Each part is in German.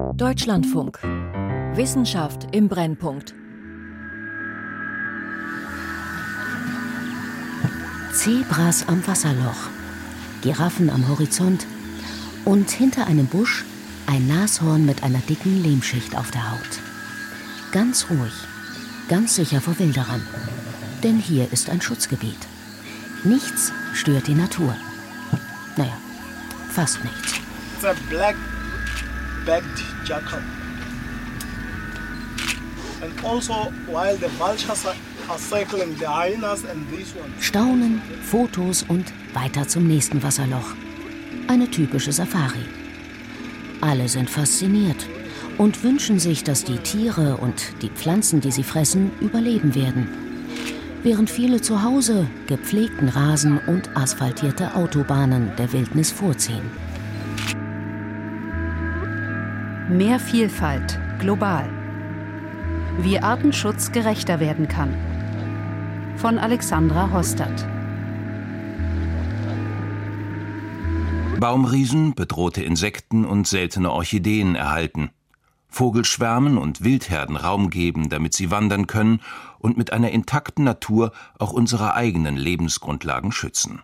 Deutschlandfunk. Wissenschaft im Brennpunkt. Zebras am Wasserloch, Giraffen am Horizont und hinter einem Busch ein Nashorn mit einer dicken Lehmschicht auf der Haut. Ganz ruhig, ganz sicher vor Wilderern. Denn hier ist ein Schutzgebiet. Nichts stört die Natur. Naja, fast nichts. It's a black backed jackal. And also while the vultures are Staunen, Fotos und weiter zum nächsten Wasserloch. Eine typische Safari. Alle sind fasziniert und wünschen sich, dass die Tiere und die Pflanzen, die sie fressen, überleben werden. Während viele zu Hause gepflegten Rasen und asphaltierte Autobahnen der Wildnis vorziehen. Mehr Vielfalt, global. Wie Artenschutz gerechter werden kann von Alexandra Hostert. Baumriesen, bedrohte Insekten und seltene Orchideen erhalten. Vogelschwärmen und Wildherden Raum geben, damit sie wandern können und mit einer intakten Natur auch unsere eigenen Lebensgrundlagen schützen.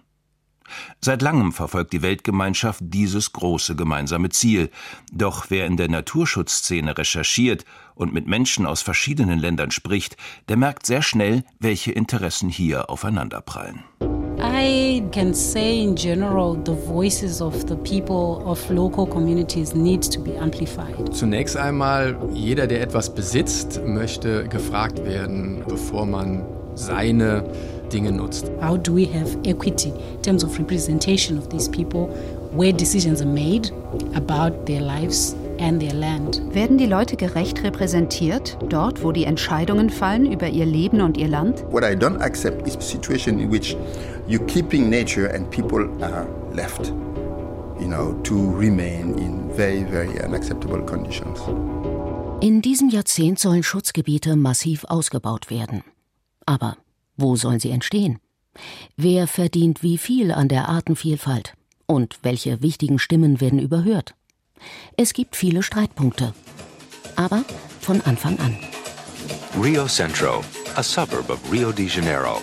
Seit langem verfolgt die Weltgemeinschaft dieses große gemeinsame Ziel. Doch wer in der Naturschutzszene recherchiert und mit Menschen aus verschiedenen Ländern spricht, der merkt sehr schnell, welche Interessen hier aufeinanderprallen. I can say in general the voices of the people of local communities need to be amplified. Zunächst einmal jeder der etwas besitzt möchte gefragt werden, bevor man seine Dinge nutzt. How do we have equity in terms of representation of these people where decisions are made about their lives and their land? Werden die Leute gerecht repräsentiert dort, wo die Entscheidungen fallen über ihr Leben und ihr Land? What I don't accept is a situation in which you keeping nature and people are left, you know, to remain in very very unacceptable conditions. In diesem Jahrzehnt sollen Schutzgebiete massiv ausgebaut werden. Aber wo sollen sie entstehen? Wer verdient wie viel an der Artenvielfalt? Und welche wichtigen Stimmen werden überhört? Es gibt viele Streitpunkte. Aber von Anfang an. Rio Centro, a suburb of Rio de Janeiro.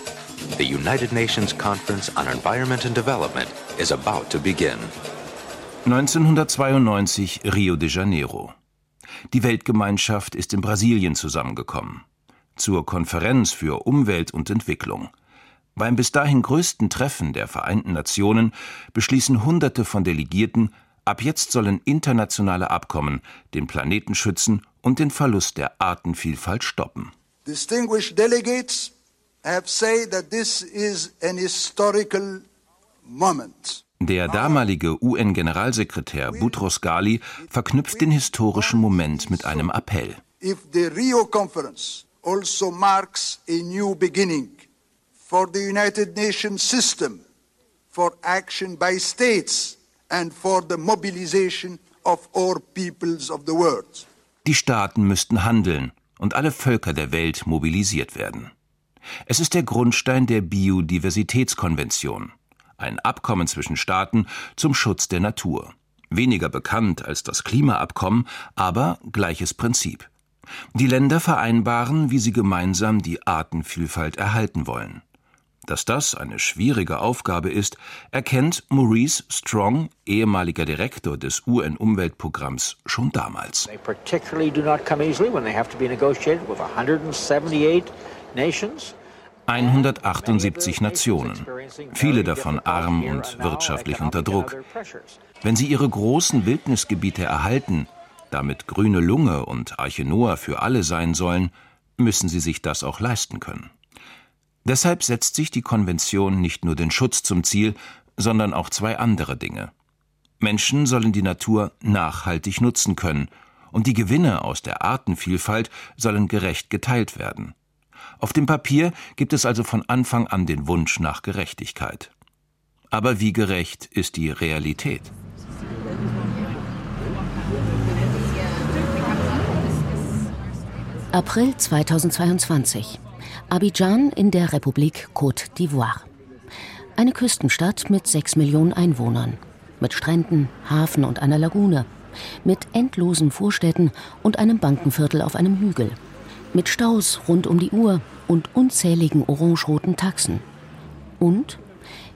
The United Nations Conference on Environment and Development is about to begin. 1992 Rio de Janeiro. Die Weltgemeinschaft ist in Brasilien zusammengekommen zur Konferenz für Umwelt und Entwicklung. Beim bis dahin größten Treffen der Vereinten Nationen beschließen Hunderte von Delegierten, ab jetzt sollen internationale Abkommen den Planeten schützen und den Verlust der Artenvielfalt stoppen. Distinguished delegates have said that this is an historical moment. Der damalige UN-Generalsekretär Boutros Ghali verknüpft den historischen Moment mit einem Appell. If the Rio Conference also marks a new beginning for the United Nations system, for action by states and for the mobilization of all peoples of the world. Die Staaten müssten handeln und alle Völker der Welt mobilisiert werden. Es ist der Grundstein der Biodiversitätskonvention, ein Abkommen zwischen Staaten zum Schutz der Natur. Weniger bekannt als das Klimaabkommen, aber gleiches Prinzip. Die Länder vereinbaren, wie sie gemeinsam die Artenvielfalt erhalten wollen. Dass das eine schwierige Aufgabe ist, erkennt Maurice Strong, ehemaliger Direktor des UN-Umweltprogramms, schon damals. 178 Nationen, viele davon arm und wirtschaftlich unter Druck. Wenn sie ihre großen Wildnisgebiete erhalten, damit grüne Lunge und Arche Noah für alle sein sollen, müssen sie sich das auch leisten können. Deshalb setzt sich die Konvention nicht nur den Schutz zum Ziel, sondern auch zwei andere Dinge. Menschen sollen die Natur nachhaltig nutzen können, und die Gewinne aus der Artenvielfalt sollen gerecht geteilt werden. Auf dem Papier gibt es also von Anfang an den Wunsch nach Gerechtigkeit. Aber wie gerecht ist die Realität? April 2022. Abidjan in der Republik Côte d'Ivoire. Eine Küstenstadt mit sechs Millionen Einwohnern. Mit Stränden, Hafen und einer Lagune. Mit endlosen Vorstädten und einem Bankenviertel auf einem Hügel. Mit Staus rund um die Uhr und unzähligen orangeroten Taxen. Und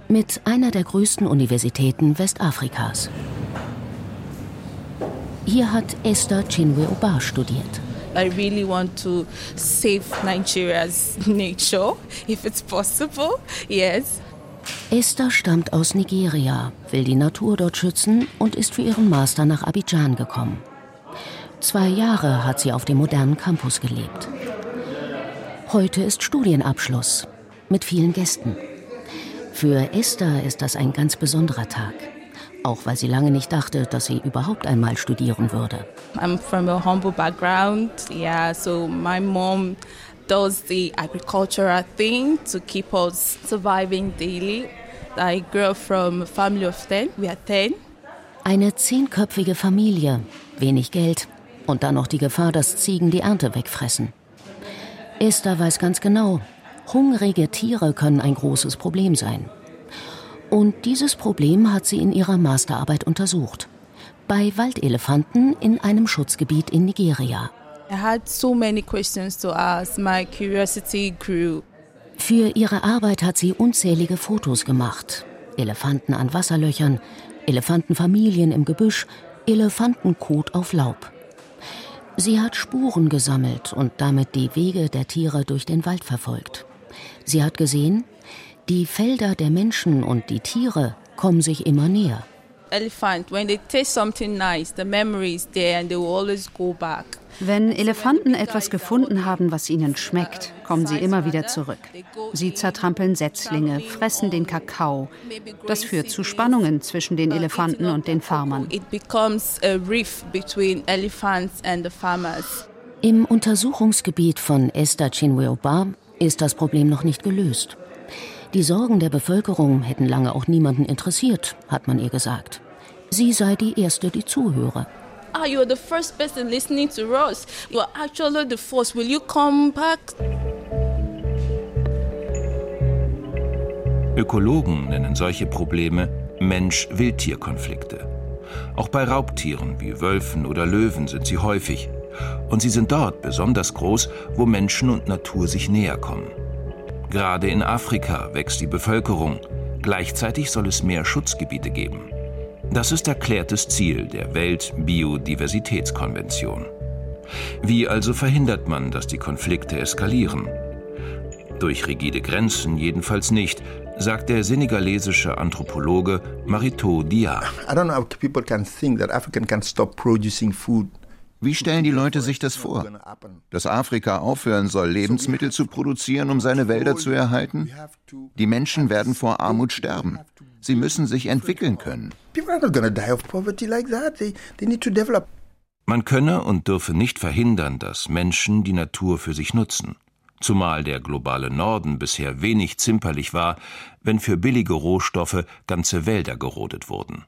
mit einer der größten Universitäten Westafrikas. Hier hat Esther Chinwe Oba studiert. I really want to save Nigeria's nature, if it's possible. Yes. Esther stammt aus Nigeria, will die Natur dort schützen und ist für ihren Master nach Abidjan gekommen. Zwei Jahre hat sie auf dem modernen Campus gelebt. Heute ist Studienabschluss mit vielen Gästen. Für Esther ist das ein ganz besonderer Tag, auch weil sie lange nicht dachte, dass sie überhaupt einmal studieren würde. I'm from a humble background, yeah, so my mom does the agricultural thing to keep us surviving daily. I grew up from a family of 10. We are 10. Eine zehnköpfige Familie, wenig Geld und dann noch die Gefahr, dass Ziegen die Ernte wegfressen. Esther weiß ganz genau, hungrige Tiere können ein großes Problem sein. Und dieses Problem hat sie in ihrer Masterarbeit untersucht. Bei Waldelefanten in einem Schutzgebiet in Nigeria. So many questions to ask. My curiosity grew. Für ihre Arbeit hat sie unzählige Fotos gemacht. Elefanten an Wasserlöchern, Elefantenfamilien im Gebüsch, Elefantenkot auf Laub. Sie hat Spuren gesammelt und damit die Wege der Tiere durch den Wald verfolgt. Sie hat gesehen, die Felder der Menschen und die Tiere kommen sich immer näher. Wenn Elefanten etwas gefunden haben, was ihnen schmeckt, kommen sie immer wieder zurück. Sie zertrampeln Setzlinge, fressen den Kakao. Das führt zu Spannungen zwischen den Elefanten und den Farmern. Im Untersuchungsgebiet von Esther Chinweoba ist das Problem noch nicht gelöst. Die Sorgen der Bevölkerung hätten lange auch niemanden interessiert, hat man ihr gesagt. Sie sei die Erste, die zuhöre ah, you're the first person listening to us. You're actually the first. Will you come back? Ökologen nennen solche Probleme Mensch-Wildtier-Konflikte. Auch bei Raubtieren wie Wölfen oder Löwen sind sie häufig. Und sie sind dort besonders groß, wo Menschen und Natur sich näher kommen. Gerade in Afrika wächst die Bevölkerung. Gleichzeitig soll es mehr Schutzgebiete geben. Das ist erklärtes Ziel der Weltbiodiversitätskonvention. Wie also verhindert man, dass die Konflikte eskalieren? Durch rigide Grenzen jedenfalls nicht, sagt der senegalesische Anthropologe Marito Dia. I don't know how people can think that Africa can stop producing food wie stellen die Leute sich das vor? Dass Afrika aufhören soll, Lebensmittel zu produzieren, um seine Wälder zu erhalten? Die Menschen werden vor Armut sterben. Sie müssen sich entwickeln können. Man könne und dürfe nicht verhindern, dass Menschen die Natur für sich nutzen. Zumal der globale Norden bisher wenig zimperlich war, wenn für billige Rohstoffe ganze Wälder gerodet wurden.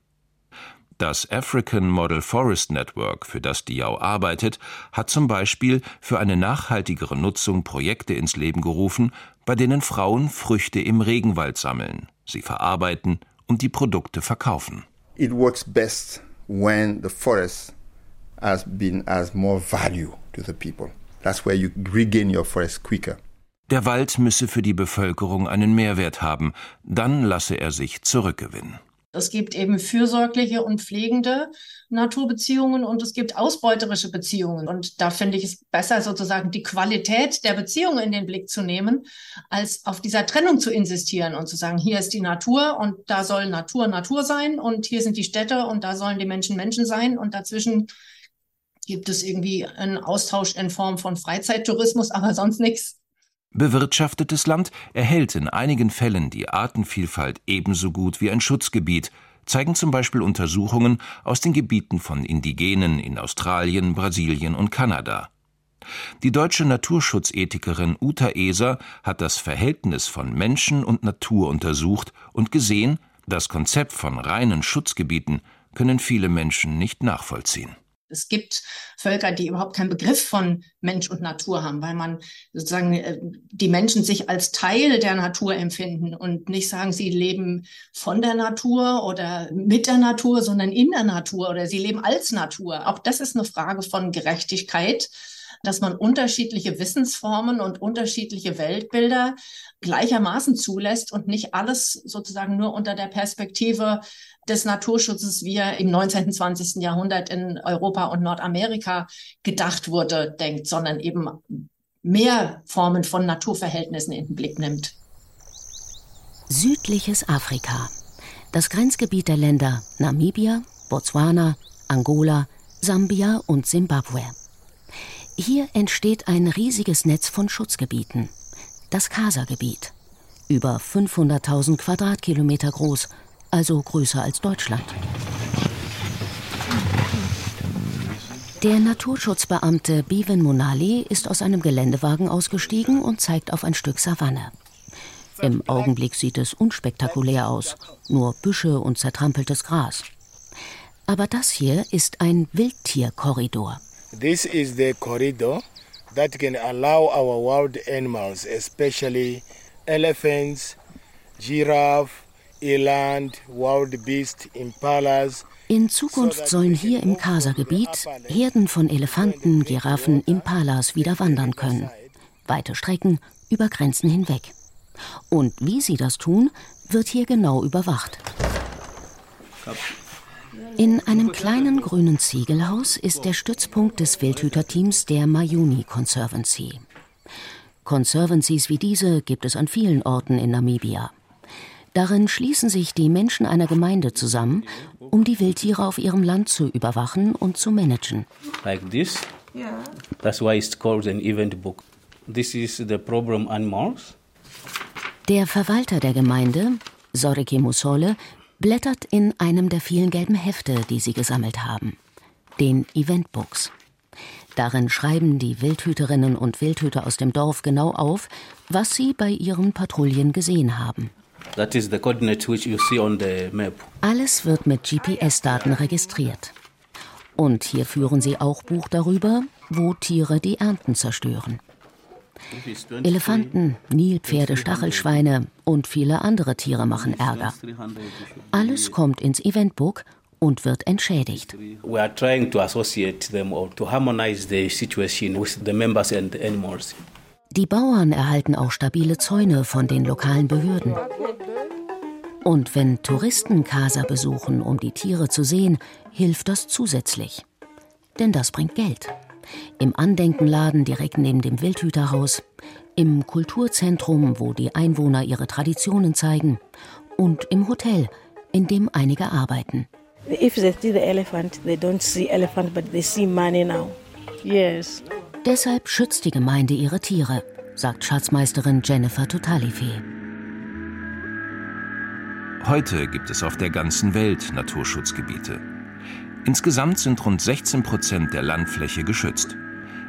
Das African Model Forest Network, für das Diao arbeitet, hat zum Beispiel für eine nachhaltigere Nutzung Projekte ins Leben gerufen, bei denen Frauen Früchte im Regenwald sammeln, sie verarbeiten und die Produkte verkaufen. It works best when the forest has been as more value to the people. That's where you regain your forest quicker. Der Wald müsse für die Bevölkerung einen Mehrwert haben, dann lasse er sich zurückgewinnen. Es gibt eben fürsorgliche und pflegende Naturbeziehungen und es gibt ausbeuterische Beziehungen. Und da finde ich es besser, sozusagen die Qualität der Beziehungen in den Blick zu nehmen, als auf dieser Trennung zu insistieren und zu sagen, hier ist die Natur und da soll Natur Natur sein und hier sind die Städte und da sollen die Menschen Menschen sein und dazwischen gibt es irgendwie einen Austausch in Form von Freizeittourismus, aber sonst nichts. Bewirtschaftetes Land erhält in einigen Fällen die Artenvielfalt ebenso gut wie ein Schutzgebiet, zeigen zum Beispiel Untersuchungen aus den Gebieten von Indigenen in Australien, Brasilien und Kanada. Die deutsche Naturschutzethikerin Uta Eser hat das Verhältnis von Menschen und Natur untersucht und gesehen, das Konzept von reinen Schutzgebieten können viele Menschen nicht nachvollziehen. Es gibt Völker, die überhaupt keinen Begriff von Mensch und Natur haben, weil man sozusagen äh, die Menschen sich als Teil der Natur empfinden und nicht sagen, sie leben von der Natur oder mit der Natur, sondern in der Natur oder sie leben als Natur. Auch das ist eine Frage von Gerechtigkeit dass man unterschiedliche Wissensformen und unterschiedliche Weltbilder gleichermaßen zulässt und nicht alles sozusagen nur unter der Perspektive des Naturschutzes, wie er im 19., 20. Jahrhundert in Europa und Nordamerika gedacht wurde, denkt, sondern eben mehr Formen von Naturverhältnissen in den Blick nimmt. Südliches Afrika. Das Grenzgebiet der Länder Namibia, Botswana, Angola, Sambia und Simbabwe. Hier entsteht ein riesiges Netz von Schutzgebieten. Das Kasa-Gebiet. Über 500.000 Quadratkilometer groß, also größer als Deutschland. Der Naturschutzbeamte Biven Monali ist aus einem Geländewagen ausgestiegen und zeigt auf ein Stück Savanne. Im Augenblick sieht es unspektakulär aus, nur Büsche und zertrampeltes Gras. Aber das hier ist ein Wildtierkorridor. This is the corridor that can allow our wild animals, especially elephants, giraffe, in Zukunft sollen hier im Kasa-Gebiet Herden von Elefanten, Giraffen, Impalas wieder wandern können. Weite Strecken über Grenzen hinweg. Und wie sie das tun, wird hier genau überwacht. In einem kleinen grünen Ziegelhaus ist der Stützpunkt des Wildhüterteams der Mayuni Conservancy. Conservancies wie diese gibt es an vielen Orten in Namibia. Darin schließen sich die Menschen einer Gemeinde zusammen, um die Wildtiere auf ihrem Land zu überwachen und zu managen. Like this. That's why it's called an event book. This is the problem animals. Der Verwalter der Gemeinde, Soriki Musole, blättert in einem der vielen gelben Hefte, die sie gesammelt haben, den Eventbooks. Darin schreiben die Wildhüterinnen und Wildhüter aus dem Dorf genau auf, was sie bei ihren Patrouillen gesehen haben. Alles wird mit GPS-Daten registriert. Und hier führen sie auch Buch darüber, wo Tiere die Ernten zerstören. Elefanten, Nilpferde, Stachelschweine und viele andere Tiere machen Ärger. Alles kommt ins Eventbook und wird entschädigt. Die Bauern erhalten auch stabile Zäune von den lokalen Behörden. Und wenn Touristen Casa besuchen, um die Tiere zu sehen, hilft das zusätzlich. Denn das bringt Geld im Andenkenladen direkt neben dem Wildhüterhaus, im Kulturzentrum, wo die Einwohner ihre Traditionen zeigen, und im Hotel, in dem einige arbeiten. Deshalb schützt die Gemeinde ihre Tiere, sagt Schatzmeisterin Jennifer Totalife. Heute gibt es auf der ganzen Welt Naturschutzgebiete. Insgesamt sind rund 16 Prozent der Landfläche geschützt.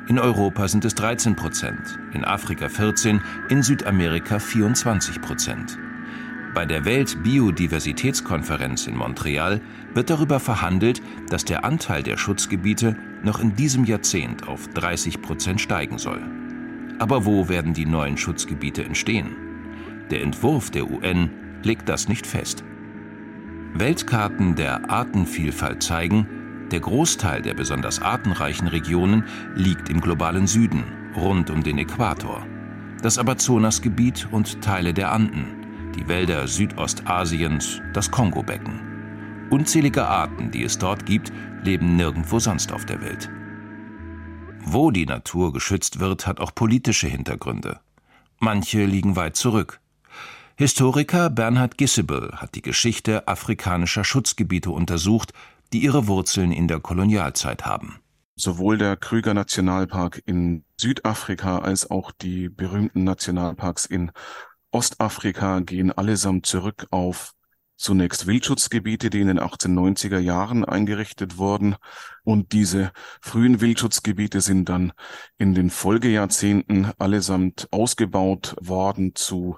In Europa sind es 13 Prozent, in Afrika 14, in Südamerika 24 Prozent. Bei der Weltbiodiversitätskonferenz in Montreal wird darüber verhandelt, dass der Anteil der Schutzgebiete noch in diesem Jahrzehnt auf 30 Prozent steigen soll. Aber wo werden die neuen Schutzgebiete entstehen? Der Entwurf der UN legt das nicht fest. Weltkarten der Artenvielfalt zeigen, der Großteil der besonders artenreichen Regionen liegt im globalen Süden, rund um den Äquator. Das Amazonasgebiet und Teile der Anden, die Wälder Südostasiens, das Kongobecken. Unzählige Arten, die es dort gibt, leben nirgendwo sonst auf der Welt. Wo die Natur geschützt wird, hat auch politische Hintergründe. Manche liegen weit zurück. Historiker Bernhard Gissebel hat die Geschichte afrikanischer Schutzgebiete untersucht, die ihre Wurzeln in der Kolonialzeit haben. Sowohl der Krüger Nationalpark in Südafrika als auch die berühmten Nationalparks in Ostafrika gehen allesamt zurück auf zunächst Wildschutzgebiete, die in den 1890er Jahren eingerichtet wurden. Und diese frühen Wildschutzgebiete sind dann in den Folgejahrzehnten allesamt ausgebaut worden zu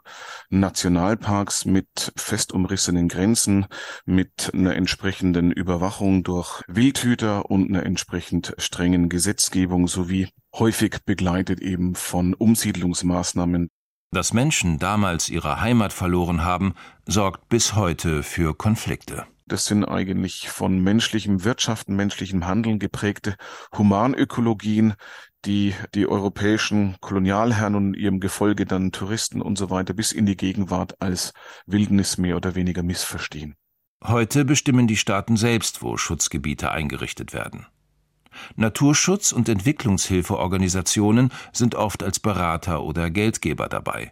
Nationalparks mit fest umrissenen Grenzen, mit einer entsprechenden Überwachung durch Wildhüter und einer entsprechend strengen Gesetzgebung sowie häufig begleitet eben von Umsiedlungsmaßnahmen. Dass Menschen damals ihre Heimat verloren haben, sorgt bis heute für Konflikte. Das sind eigentlich von menschlichem Wirtschaften, menschlichem Handeln geprägte Humanökologien, die die europäischen Kolonialherren und ihrem Gefolge dann Touristen und so weiter bis in die Gegenwart als Wildnis mehr oder weniger missverstehen. Heute bestimmen die Staaten selbst, wo Schutzgebiete eingerichtet werden. Naturschutz- und Entwicklungshilfeorganisationen sind oft als Berater oder Geldgeber dabei.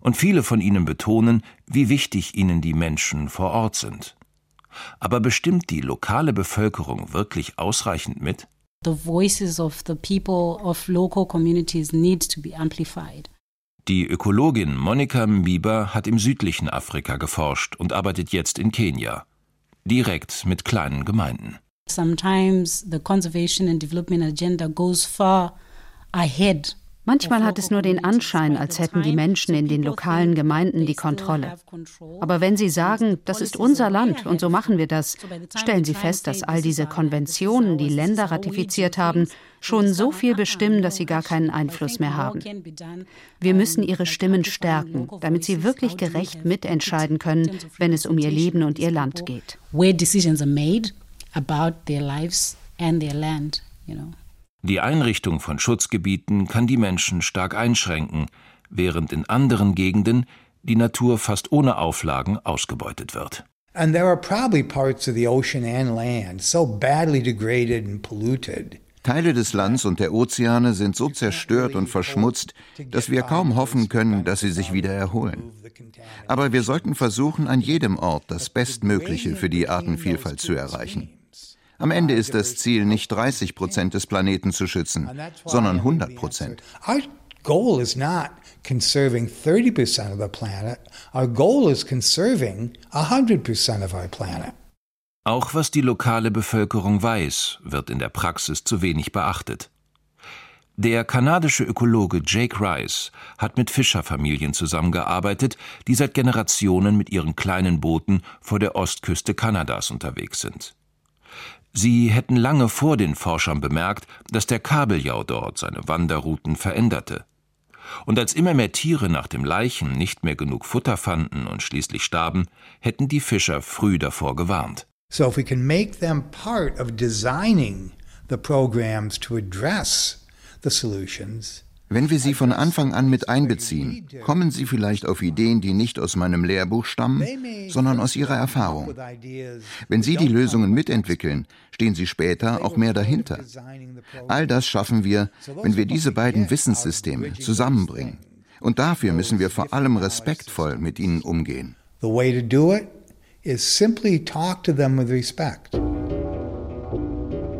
Und viele von ihnen betonen, wie wichtig ihnen die Menschen vor Ort sind. Aber bestimmt die lokale Bevölkerung wirklich ausreichend mit? Die Ökologin Monika Mbiba hat im südlichen Afrika geforscht und arbeitet jetzt in Kenia. Direkt mit kleinen Gemeinden. Sometimes the conservation and development agenda goes far ahead Manchmal hat es nur den Anschein, als hätten die Menschen in den lokalen Gemeinden die Kontrolle. Aber wenn sie sagen, das ist unser Land und so machen wir das, stellen sie fest, dass all diese Konventionen, die Länder ratifiziert haben, schon so viel bestimmen, dass sie gar keinen Einfluss mehr haben. Wir müssen ihre Stimmen stärken, damit sie wirklich gerecht mitentscheiden können, wenn es um ihr Leben und ihr Land geht. Where decisions are made about their lives and their land, you know. Die Einrichtung von Schutzgebieten kann die Menschen stark einschränken, während in anderen Gegenden die Natur fast ohne Auflagen ausgebeutet wird. And there are probably parts of the ocean and land so badly degraded and polluted Teile des Lands und der Ozeane sind so zerstört und verschmutzt, dass wir kaum hoffen können, dass sie sich wieder erholen. Aber wir sollten versuchen, an jedem Ort das Bestmögliche für die Artenvielfalt zu erreichen. Am Ende ist das Ziel nicht 30 Prozent des Planeten zu schützen, sondern 100 Prozent. goal is not conserving 30% of the planet. Our goal is conserving 100% of our planet. Auch was die lokale Bevölkerung weiß, wird in der Praxis zu wenig beachtet. Der kanadische Ökologe Jake Rice hat mit Fischerfamilien zusammengearbeitet, die seit Generationen mit ihren kleinen Booten vor der Ostküste Kanadas unterwegs sind. Sie hätten lange vor den Forschern bemerkt, dass der Kabeljau dort seine Wanderrouten veränderte. Und als immer mehr Tiere nach dem Leichen nicht mehr genug Futter fanden und schließlich starben, hätten die Fischer früh davor gewarnt. So if we can make them part of designing the programs to address the solutions, wenn wir sie von Anfang an mit einbeziehen, kommen sie vielleicht auf Ideen, die nicht aus meinem Lehrbuch stammen, sondern aus ihrer Erfahrung. Wenn sie die Lösungen mitentwickeln, stehen sie später auch mehr dahinter. All das schaffen wir, wenn wir diese beiden Wissenssysteme zusammenbringen. Und dafür müssen wir vor allem respektvoll mit ihnen umgehen. The way to do it is simply talk to them with respect.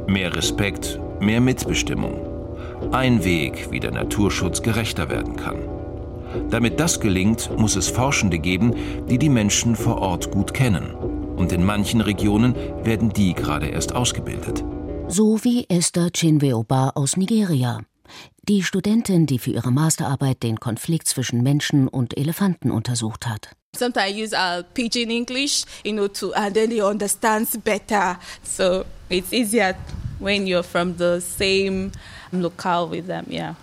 Mehr Respekt, mehr Mitbestimmung. Ein Weg, wie der Naturschutz gerechter werden kann. Damit das gelingt, muss es Forschende geben, die die Menschen vor Ort gut kennen. Und in manchen Regionen werden die gerade erst ausgebildet. So wie Esther Chinweoba aus Nigeria. Die Studentin, die für ihre Masterarbeit den Konflikt zwischen Menschen und Elefanten untersucht hat. Sometimes I use uh, pidgin English, you know, to and then they understand better. So it's easier when you're from the same locale with them, yeah.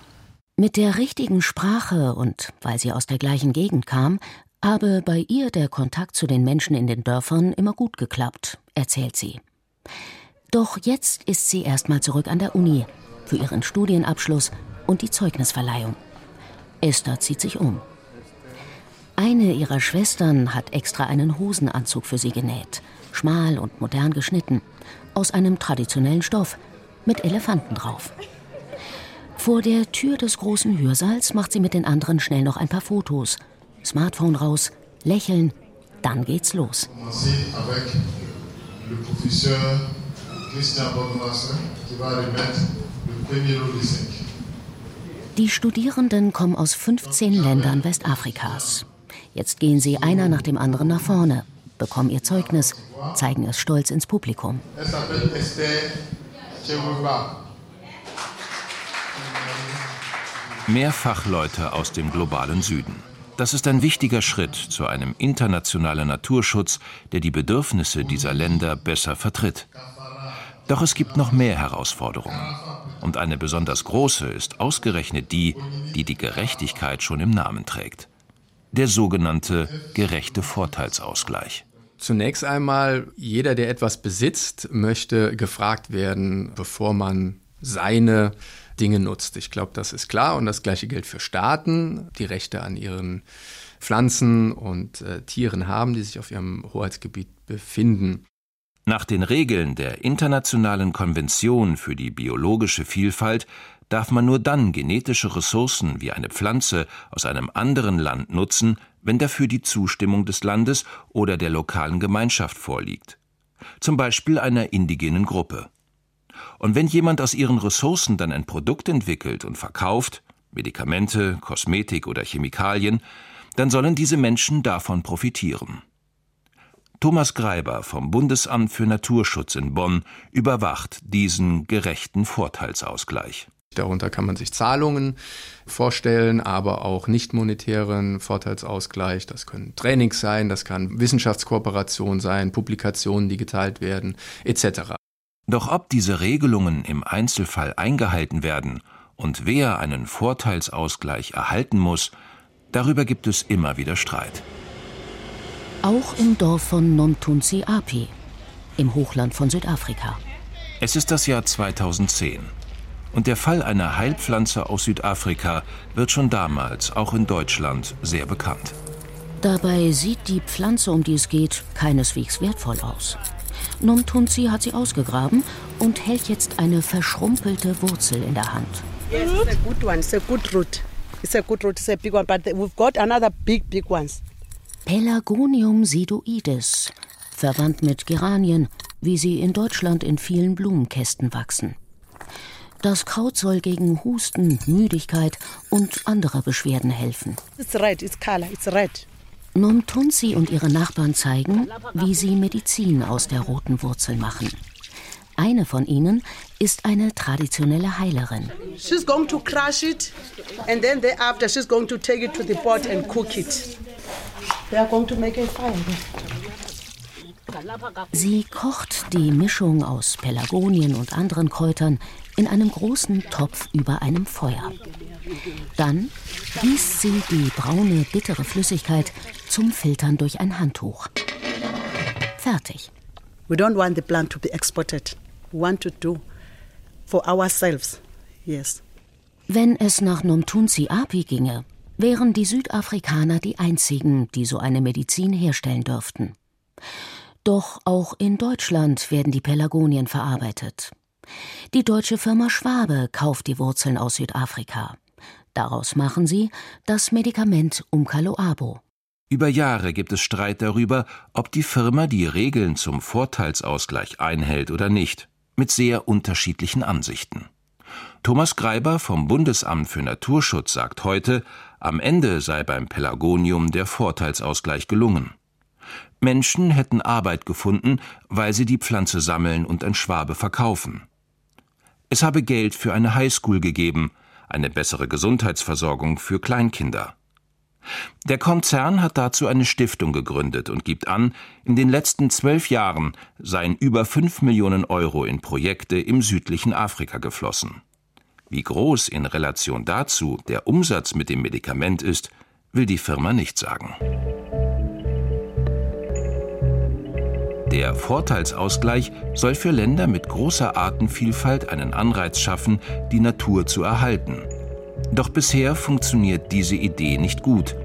Mit der richtigen Sprache und weil sie aus der gleichen Gegend kam, habe bei ihr der Kontakt zu den Menschen in den Dörfern immer gut geklappt, erzählt sie. Doch jetzt ist sie erstmal zurück an der Uni für ihren Studienabschluss und die Zeugnisverleihung. Esther zieht sich um. Eine ihrer Schwestern hat extra einen Hosenanzug für sie genäht, schmal und modern geschnitten, aus einem traditionellen Stoff, mit Elefanten drauf. Vor der Tür des großen Hörsaals macht sie mit den anderen schnell noch ein paar Fotos. Smartphone raus, lächeln, dann geht's los. Die Studierenden kommen aus 15 Ländern Westafrikas. Jetzt gehen sie einer nach dem anderen nach vorne. bekommen ihr Zeugnis, zeigen es stolz ins Publikum. Mehr Fachleute aus dem globalen Süden. Das ist ein wichtiger Schritt zu einem internationalen Naturschutz, der die Bedürfnisse dieser Länder besser vertritt. Doch es gibt noch mehr Herausforderungen. Und eine besonders große ist ausgerechnet die, die die Gerechtigkeit schon im Namen trägt. Der sogenannte gerechte Vorteilsausgleich. Zunächst einmal, jeder, der etwas besitzt, möchte gefragt werden, bevor man seine Dinge nutzt. Ich glaube, das ist klar und das gleiche gilt für Staaten, die Rechte an ihren Pflanzen und äh, Tieren haben, die sich auf ihrem Hoheitsgebiet befinden. Nach den Regeln der Internationalen Konvention für die biologische Vielfalt darf man nur dann genetische Ressourcen wie eine Pflanze aus einem anderen Land nutzen, wenn dafür die Zustimmung des Landes oder der lokalen Gemeinschaft vorliegt. Zum Beispiel einer indigenen Gruppe. Und wenn jemand aus ihren Ressourcen dann ein Produkt entwickelt und verkauft, Medikamente, Kosmetik oder Chemikalien, dann sollen diese Menschen davon profitieren. Thomas Greiber vom Bundesamt für Naturschutz in Bonn überwacht diesen gerechten Vorteilsausgleich. Darunter kann man sich Zahlungen vorstellen, aber auch nicht monetären Vorteilsausgleich. Das können Trainings sein, das kann Wissenschaftskooperation sein, Publikationen, die geteilt werden, etc. Doch ob diese Regelungen im Einzelfall eingehalten werden und wer einen Vorteilsausgleich erhalten muss, darüber gibt es immer wieder Streit. Auch im Dorf von Nomtunsi Api, im Hochland von Südafrika. Es ist das Jahr 2010. Und der Fall einer Heilpflanze aus Südafrika wird schon damals auch in Deutschland sehr bekannt. Dabei sieht die Pflanze, um die es geht, keineswegs wertvoll aus. Nomtunsi hat sie ausgegraben und hält jetzt eine verschrumpelte Wurzel in der Hand. Yes, it's a good one. It's a good root. It's a good root. It's a big one, but we've got another big, big ones. Pelargonium sidoides, verwandt mit Geranien, wie sie in Deutschland in vielen Blumenkästen wachsen. Das Kraut soll gegen Husten, Müdigkeit und andere Beschwerden helfen. It's red, it's color, it's red. Nomtunsi und ihre Nachbarn zeigen, wie sie Medizin aus der roten Wurzel machen. Eine von ihnen ist eine traditionelle Heilerin. She's going to crush it and then thereafter she's going to take it to the pot and cook it. Sie kocht die Mischung aus Pelargonien und anderen Kräutern in einem großen Topf über einem Feuer. Dann gießt sie die braune, bittere Flüssigkeit zum Filtern durch ein Handtuch. Fertig. We don't want the plant to be exported. We want to do for ourselves. Yes. Wenn es nach Nomtunsi Api ginge, wären die Südafrikaner die einzigen, die so eine Medizin herstellen dürften. Doch auch in Deutschland werden die Pelargonien verarbeitet. Die deutsche Firma Schwabe kauft die Wurzeln aus Südafrika. Daraus machen sie das Medikament Umkaloabo. Über Jahre gibt es Streit darüber, ob die Firma die Regeln zum Vorteilsausgleich einhält oder nicht, mit sehr unterschiedlichen Ansichten. Thomas Greiber vom Bundesamt für Naturschutz sagt heute, am Ende sei beim Pelargonium der Vorteilsausgleich gelungen. Menschen hätten Arbeit gefunden, weil sie die Pflanze sammeln und an Schwabe verkaufen. Es habe Geld für eine Highschool gegeben, eine bessere Gesundheitsversorgung für Kleinkinder. Der Konzern hat dazu eine Stiftung gegründet und gibt an, in den letzten zwölf Jahren seien über fünf Millionen Euro in Projekte im südlichen Afrika geflossen. Wie groß in Relation dazu der Umsatz mit dem Medikament ist, will die Firma nicht sagen. Der Vorteilsausgleich soll für Länder mit großer Artenvielfalt einen Anreiz schaffen, die Natur zu erhalten. Doch bisher funktioniert diese Idee nicht gut.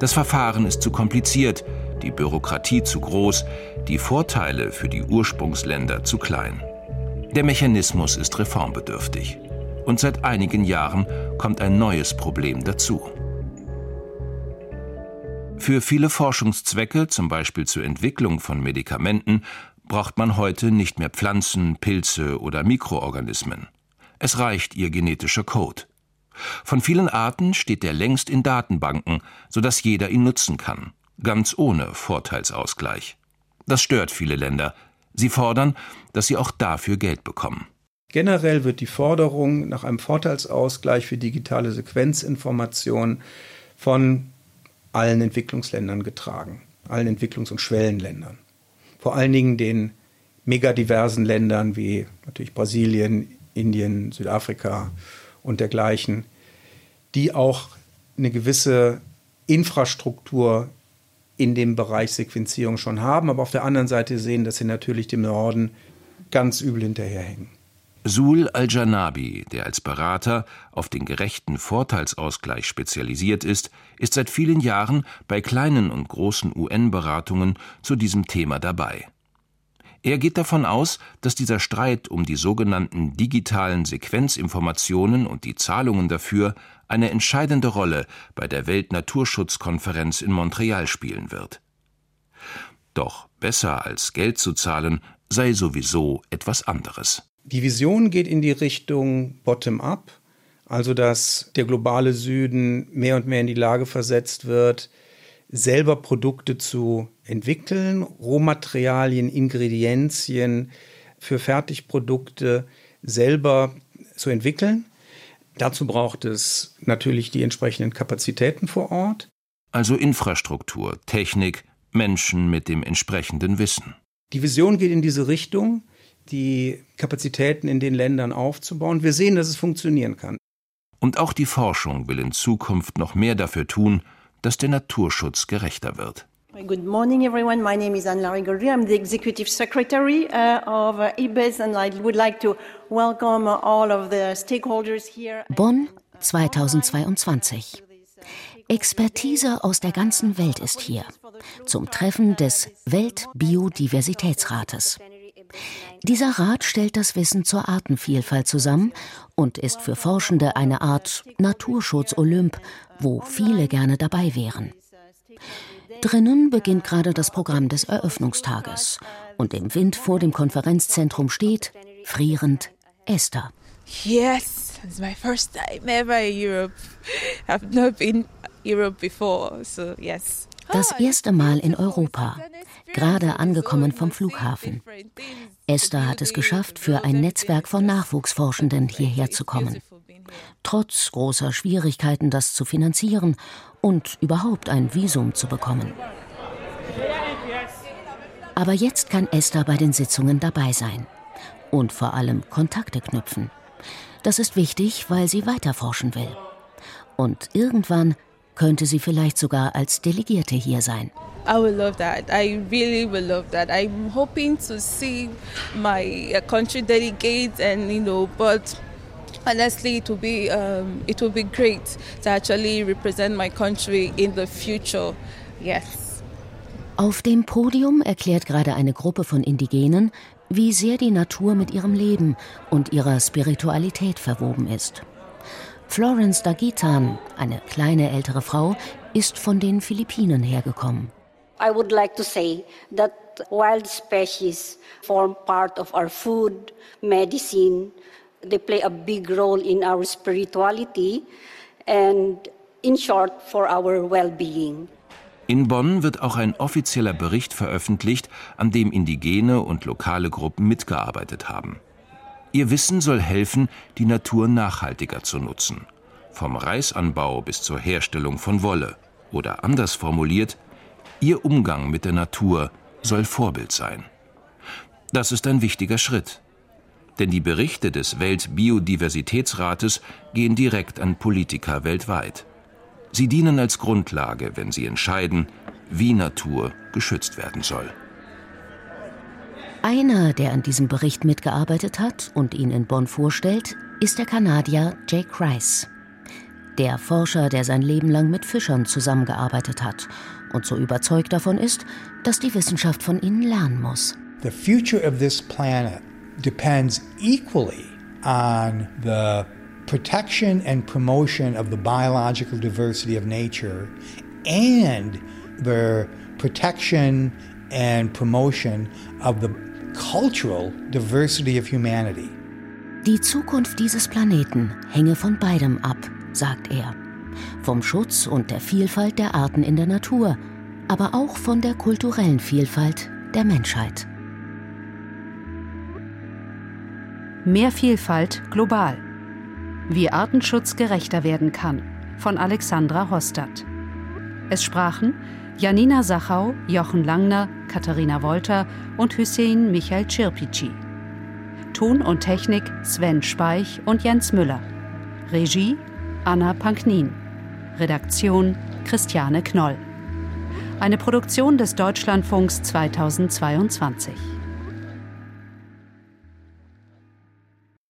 Das Verfahren ist zu kompliziert, die Bürokratie zu groß, die Vorteile für die Ursprungsländer zu klein. Der Mechanismus ist reformbedürftig und seit einigen Jahren kommt ein neues Problem dazu. Für viele Forschungszwecke, zum Beispiel zur Entwicklung von Medikamenten, braucht man heute nicht mehr Pflanzen, Pilze oder Mikroorganismen. Es reicht ihr genetischer Code. Von vielen Arten steht er längst in Datenbanken, sodass jeder ihn nutzen kann, ganz ohne Vorteilsausgleich. Das stört viele Länder. Sie fordern, dass sie auch dafür Geld bekommen. Generell wird die Forderung nach einem Vorteilsausgleich für digitale Sequenzinformation von allen Entwicklungsländern getragen, allen Entwicklungs- und Schwellenländern. Vor allen Dingen den megadiversen Ländern wie natürlich Brasilien, Indien, Südafrika und dergleichen, die auch eine gewisse Infrastruktur in dem Bereich Sequenzierung schon haben, aber auf der anderen Seite sehen, dass sie natürlich dem Norden ganz übel hinterherhängen. Sul al-Janabi, der als Berater auf den gerechten Vorteilsausgleich spezialisiert ist, ist seit vielen Jahren bei kleinen und großen UN-Beratungen zu diesem Thema dabei. Er geht davon aus, dass dieser Streit um die sogenannten digitalen Sequenzinformationen und die Zahlungen dafür eine entscheidende Rolle bei der Weltnaturschutzkonferenz in Montreal spielen wird. Doch besser als Geld zu zahlen sei sowieso etwas anderes. Die Vision geht in die Richtung Bottom-up, also dass der globale Süden mehr und mehr in die Lage versetzt wird, selber Produkte zu entwickeln, Rohmaterialien, Ingredienzien für Fertigprodukte selber zu entwickeln. Dazu braucht es natürlich die entsprechenden Kapazitäten vor Ort. Also Infrastruktur, Technik, Menschen mit dem entsprechenden Wissen. Die Vision geht in diese Richtung, die Kapazitäten in den Ländern aufzubauen. Wir sehen, dass es funktionieren kann. Und auch die Forschung will in Zukunft noch mehr dafür tun, dass der Naturschutz gerechter wird. Good morning, everyone. My name is Anne-Laure Gaudry. I'm the Executive Secretary uh, of uh, IBES and I would like to welcome all of the stakeholders here. Bonn 2022. Expertise aus der ganzen Welt ist hier zum Treffen des Weltbiodiversitätsrates. Dieser Rat stellt das Wissen zur Artenvielfalt zusammen und ist für Forschende eine Art Naturschutz-Olymp, wo viele gerne dabei wären. Drinnen beginnt gerade das Programm des Eröffnungstages und im Wind vor dem Konferenzzentrum steht, frierend, Esther. Yes, it's my first time ever in Europe. I've not been Europe before, so yes. Das erste Mal in Europa, gerade angekommen vom Flughafen. Esther hat es geschafft, für ein Netzwerk von Nachwuchsforschenden hierher zu kommen. Trotz großer Schwierigkeiten, das zu finanzieren und überhaupt ein Visum zu bekommen. Aber jetzt kann Esther bei den Sitzungen dabei sein und vor allem Kontakte knüpfen. Das ist wichtig, weil sie weiterforschen will. Und irgendwann könnte sie vielleicht sogar als Delegierte hier sein. I would love that. I really would love that. I'm hoping to see my uh, country delegate and you know, but honestly it will be um, it will be great to actually represent my country in the future. Yes. Auf dem Podium erklärt gerade eine Gruppe von Indigenen, wie sehr die Natur mit ihrem Leben und ihrer Spiritualität verwoben ist. Florence Dagitan, eine kleine ältere Frau, ist von den Philippinen hergekommen. I would like to say that wild species form part of our food, medicine. They play a big role in our spirituality and in short for our well-being. In Bonn wird auch ein offizieller Bericht veröffentlicht, an dem indigene und lokale Gruppen mitgearbeitet haben. Ihr Wissen soll helfen, die Natur nachhaltiger zu nutzen. Vom Reisanbau bis zur Herstellung von Wolle. Oder anders formuliert, ihr Umgang mit der Natur soll Vorbild sein. Das ist ein wichtiger Schritt. Denn die Berichte des Weltbiodiversitätsrates gehen direkt an Politiker weltweit. Sie dienen als Grundlage, wenn sie entscheiden, wie Natur geschützt werden soll. Einer, der an diesem Bericht mitgearbeitet hat und ihn in Bonn vorstellt, ist der Kanadier Jake Rice. Der Forscher, der sein Leben lang mit Fischern zusammengearbeitet hat und so überzeugt davon ist, dass die Wissenschaft von ihnen lernen muss. The future of this planet depends equally on the protection and promotion of the biological diversity of nature and the protection and promotion of the cultural diversity of humanity. Die Zukunft dieses Planeten hänge von beidem ab, sagt er. Vom Schutz und der Vielfalt der Arten in der Natur, aber auch von der kulturellen Vielfalt der der Menschheit. Mehr Vielfalt global. Wie Artenschutz gerechter werden kann von Alexandra Hostert. Es sprachen Janina Sachau, Jochen Langner, Katharina Wolter und Hüseyin Michael Cirpici. Ton und Technik Sven Speich und Jens Müller. Regie Anna Panknin. Redaktion Christiane Knoll. Eine Produktion des Deutschlandfunks 2022.